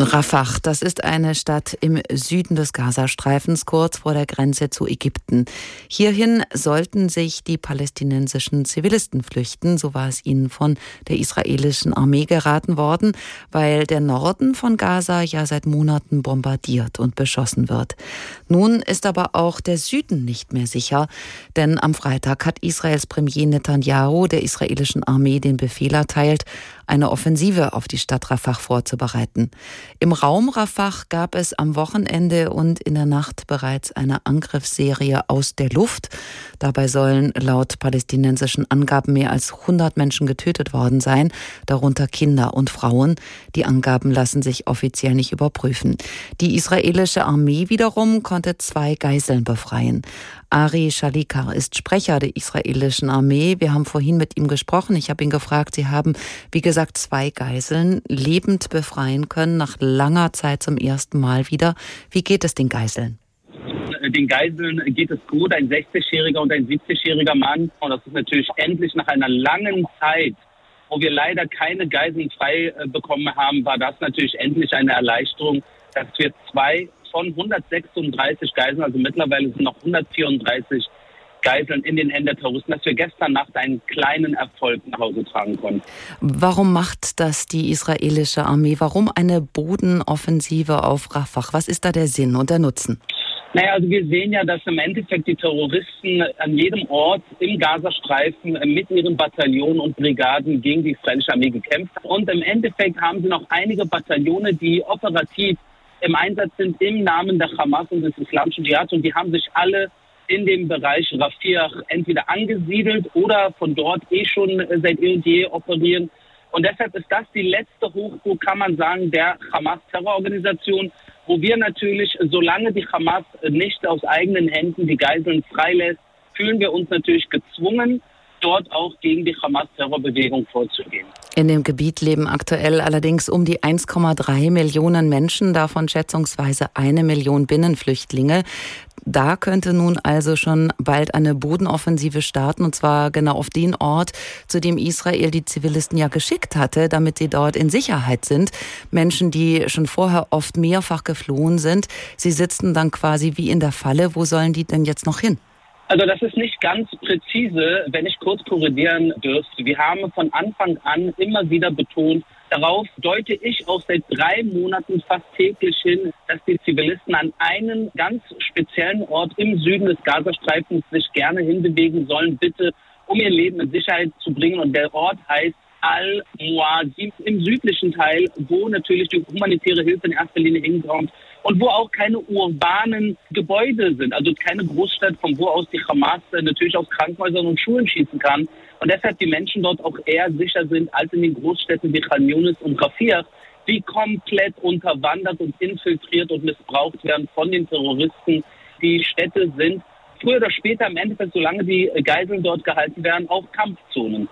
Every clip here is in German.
Rafah, das ist eine Stadt im Süden des Gazastreifens, kurz vor der Grenze zu Ägypten. Hierhin sollten sich die palästinensischen Zivilisten flüchten, so war es ihnen von der israelischen Armee geraten worden, weil der Norden von Gaza ja seit Monaten bombardiert und beschossen wird. Nun ist aber auch der Süden nicht mehr sicher, denn am Freitag hat Israels Premier Netanyahu der israelischen Armee den Befehl erteilt, eine Offensive auf die Stadt Rafah vorzubereiten. Im Raum Rafah gab es am Wochenende und in der Nacht bereits eine Angriffsserie aus der Luft. Dabei sollen laut palästinensischen Angaben mehr als 100 Menschen getötet worden sein, darunter Kinder und Frauen. Die Angaben lassen sich offiziell nicht überprüfen. Die israelische Armee wiederum konnte zwei Geiseln befreien. Ari Shalikar ist Sprecher der israelischen Armee. Wir haben vorhin mit ihm gesprochen. Ich habe ihn gefragt, Sie haben, wie gesagt, zwei Geiseln lebend befreien können, nach langer Zeit zum ersten Mal wieder. Wie geht es den Geiseln? Den Geiseln geht es gut, ein 60-jähriger und ein 70-jähriger Mann. Und das ist natürlich endlich nach einer langen Zeit, wo wir leider keine Geiseln frei äh, bekommen haben, war das natürlich endlich eine Erleichterung, dass wir zwei von 136 Geiseln, also mittlerweile sind noch 134 Geiseln in den Händen der Terroristen, dass wir gestern Nacht einen kleinen Erfolg nach Hause tragen konnten. Warum macht das die israelische Armee? Warum eine Bodenoffensive auf Rafah? Was ist da der Sinn und der Nutzen? Naja, also wir sehen ja, dass im Endeffekt die Terroristen an jedem Ort im Gazastreifen mit ihren Bataillonen und Brigaden gegen die israelische Armee gekämpft haben. Und im Endeffekt haben sie noch einige Bataillone, die operativ im Einsatz sind im Namen der Hamas und des islamischen Dschihad und die haben sich alle in dem Bereich Rafah entweder angesiedelt oder von dort eh schon seit eh und je operieren. Und deshalb ist das die letzte Hochburg, kann man sagen, der Hamas-Terrororganisation, wo wir natürlich, solange die Hamas nicht aus eigenen Händen die Geiseln freilässt, fühlen wir uns natürlich gezwungen, dort auch gegen die Hamas-Terrorbewegung vorzugehen. In dem Gebiet leben aktuell allerdings um die 1,3 Millionen Menschen, davon schätzungsweise eine Million Binnenflüchtlinge. Da könnte nun also schon bald eine Bodenoffensive starten, und zwar genau auf den Ort, zu dem Israel die Zivilisten ja geschickt hatte, damit sie dort in Sicherheit sind. Menschen, die schon vorher oft mehrfach geflohen sind. Sie sitzen dann quasi wie in der Falle. Wo sollen die denn jetzt noch hin? Also das ist nicht ganz präzise, wenn ich kurz korrigieren dürfte. Wir haben von Anfang an immer wieder betont, darauf deute ich auch seit drei Monaten fast täglich hin, dass die Zivilisten an einen ganz speziellen Ort im Süden des Gazastreifens sich gerne hinbewegen sollen, bitte, um ihr Leben in Sicherheit zu bringen. Und der Ort heißt Al-Muazim im südlichen Teil, wo natürlich die humanitäre Hilfe in erster Linie hinkommt und wo auch keine urbanen Gebäude sind, also keine Großstadt, von wo aus die Hamas natürlich aus Krankenhäusern und Schulen schießen kann. Und deshalb die Menschen dort auch eher sicher sind als in den Großstädten wie Khan Yunis und Rafir, die komplett unterwandert und infiltriert und missbraucht werden von den Terroristen. Die Städte sind früher oder später im Endeffekt, solange die Geiseln dort gehalten werden, auch Kampfzonen.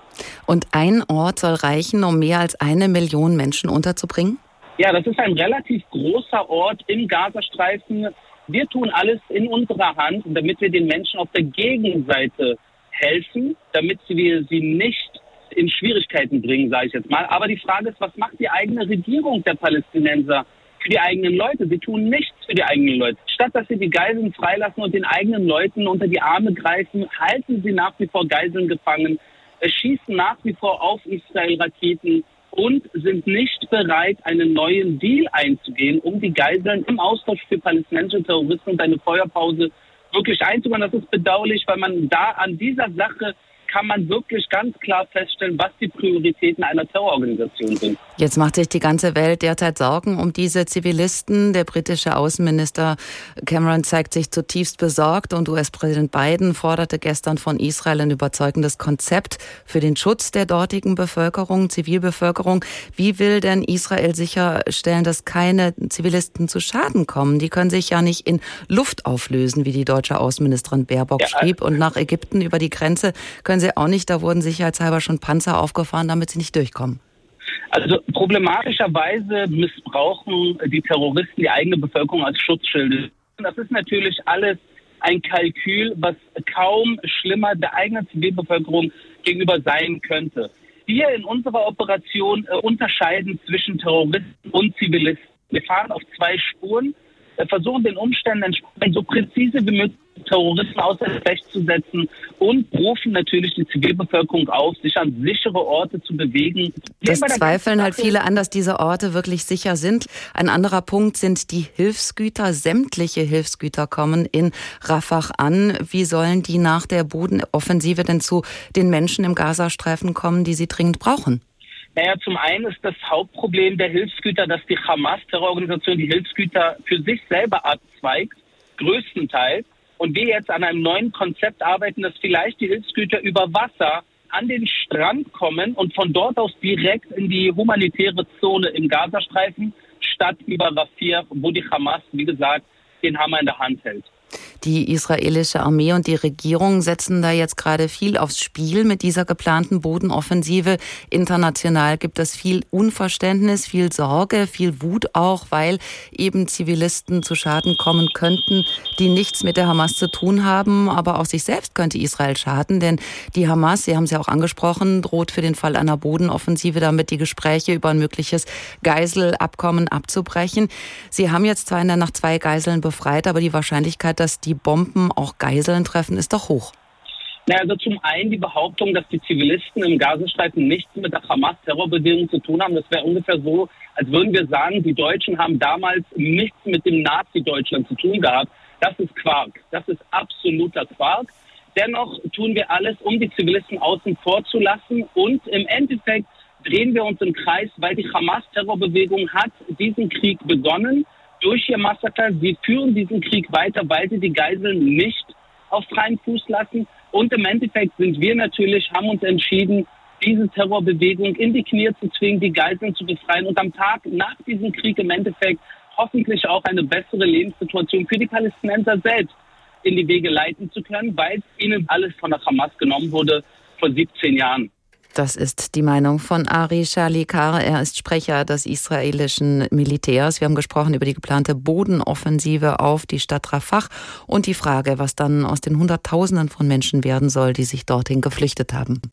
Und ein Ort soll reichen, um mehr als eine Million Menschen unterzubringen? Ja, das ist ein relativ großer Ort im Gazastreifen. Wir tun alles in unserer Hand, damit wir den Menschen auf der Gegenseite helfen, damit wir sie nicht in Schwierigkeiten bringen, sage ich jetzt mal. Aber die Frage ist, was macht die eigene Regierung der Palästinenser für die eigenen Leute? Sie tun nichts für die eigenen Leute. Statt dass sie die Geiseln freilassen und den eigenen Leuten unter die Arme greifen, halten sie nach wie vor Geiseln gefangen, schießen nach wie vor auf Israel Raketen und sind nicht bereit, einen neuen Deal einzugehen, um die Geiseln im Austausch für palästinensische Terroristen und eine Feuerpause wirklich einzugehen. Das ist bedauerlich, weil man da an dieser Sache kann man wirklich ganz klar feststellen, was die Prioritäten einer Terrororganisation sind. Jetzt macht sich die ganze Welt derzeit Sorgen um diese Zivilisten. Der britische Außenminister Cameron zeigt sich zutiefst besorgt und US-Präsident Biden forderte gestern von Israel ein überzeugendes Konzept für den Schutz der dortigen Bevölkerung, Zivilbevölkerung. Wie will denn Israel sicherstellen, dass keine Zivilisten zu Schaden kommen? Die können sich ja nicht in Luft auflösen, wie die deutsche Außenministerin Baerbock ja, schrieb. Und nach Ägypten über die Grenze können sie auch nicht. Da wurden sicherheitshalber schon Panzer aufgefahren, damit sie nicht durchkommen. Also problematischerweise missbrauchen die Terroristen die eigene Bevölkerung als Schutzschilde. Das ist natürlich alles ein Kalkül, was kaum schlimmer der eigenen Zivilbevölkerung gegenüber sein könnte. Wir in unserer Operation äh, unterscheiden zwischen Terroristen und Zivilisten. Wir fahren auf zwei Spuren, versuchen den Umständen entsprechend so präzise wie möglich Terroristen außer Recht zu setzen und rufen natürlich die Zivilbevölkerung auf, sich an sichere Orte zu bewegen. Das zweifeln halt viele an, dass diese Orte wirklich sicher sind. Ein anderer Punkt sind die Hilfsgüter. Sämtliche Hilfsgüter kommen in Rafah an. Wie sollen die nach der Bodenoffensive denn zu den Menschen im Gazastreifen kommen, die sie dringend brauchen? Naja, zum einen ist das Hauptproblem der Hilfsgüter, dass die Hamas-Terrororganisation die Hilfsgüter für sich selber abzweigt, größtenteils. Und wir jetzt an einem neuen Konzept arbeiten, dass vielleicht die Hilfsgüter über Wasser an den Strand kommen und von dort aus direkt in die humanitäre Zone im Gazastreifen statt über Rafir, wo die Hamas, wie gesagt, den Hammer in der Hand hält. Die israelische Armee und die Regierung setzen da jetzt gerade viel aufs Spiel mit dieser geplanten Bodenoffensive. International gibt es viel Unverständnis, viel Sorge, viel Wut auch, weil eben Zivilisten zu Schaden kommen könnten, die nichts mit der Hamas zu tun haben. Aber auch sich selbst könnte Israel schaden, denn die Hamas, Sie haben es ja auch angesprochen, droht für den Fall einer Bodenoffensive damit die Gespräche über ein mögliches Geiselabkommen abzubrechen. Sie haben jetzt zwar in der Nacht zwei Geiseln befreit, aber die Wahrscheinlichkeit, dass die Bomben auch Geiseln treffen, ist doch hoch. Na, also zum einen die Behauptung, dass die Zivilisten im Gazastreifen nichts mit der Hamas-Terrorbewegung zu tun haben. Das wäre ungefähr so, als würden wir sagen, die Deutschen haben damals nichts mit dem Nazi-Deutschland zu tun gehabt. Das ist Quark. Das ist absoluter Quark. Dennoch tun wir alles, um die Zivilisten außen vor zu lassen. Und im Endeffekt drehen wir uns im Kreis, weil die Hamas-Terrorbewegung hat diesen Krieg begonnen durch ihr Massaker. Sie führen diesen Krieg weiter, weil sie die Geiseln nicht auf freien Fuß lassen. Und im Endeffekt sind wir natürlich, haben uns entschieden, diese Terrorbewegung in die Knie zu zwingen, die Geiseln zu befreien und am Tag nach diesem Krieg im Endeffekt hoffentlich auch eine bessere Lebenssituation für die Palästinenser selbst in die Wege leiten zu können, weil ihnen alles von der Hamas genommen wurde vor 17 Jahren. Das ist die Meinung von Ari Shalikar. Er ist Sprecher des israelischen Militärs. Wir haben gesprochen über die geplante Bodenoffensive auf die Stadt Rafah und die Frage, was dann aus den Hunderttausenden von Menschen werden soll, die sich dorthin geflüchtet haben.